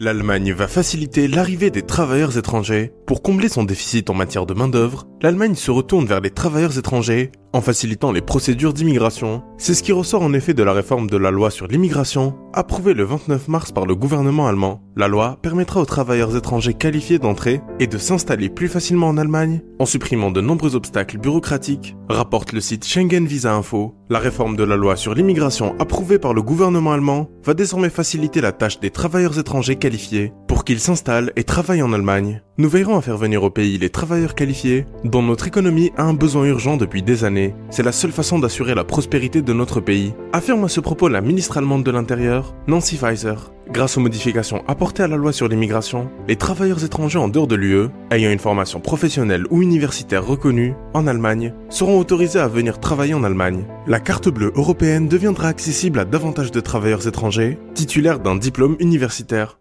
L'Allemagne va faciliter l'arrivée des travailleurs étrangers. Pour combler son déficit en matière de main-d'œuvre, l'Allemagne se retourne vers les travailleurs étrangers en facilitant les procédures d'immigration. C'est ce qui ressort en effet de la réforme de la loi sur l'immigration, approuvée le 29 mars par le gouvernement allemand. La loi permettra aux travailleurs étrangers qualifiés d'entrer et de s'installer plus facilement en Allemagne en supprimant de nombreux obstacles bureaucratiques, rapporte le site Schengen Visa Info. La réforme de la loi sur l'immigration approuvée par le gouvernement allemand va désormais faciliter la tâche des travailleurs étrangers qualifiés qu'ils s'installent et travaillent en Allemagne. Nous veillerons à faire venir au pays les travailleurs qualifiés dont notre économie a un besoin urgent depuis des années. C'est la seule façon d'assurer la prospérité de notre pays, affirme à ce propos la ministre allemande de l'Intérieur, Nancy Pfizer. Grâce aux modifications apportées à la loi sur l'immigration, les travailleurs étrangers en dehors de l'UE, ayant une formation professionnelle ou universitaire reconnue en Allemagne, seront autorisés à venir travailler en Allemagne. La carte bleue européenne deviendra accessible à davantage de travailleurs étrangers titulaires d'un diplôme universitaire.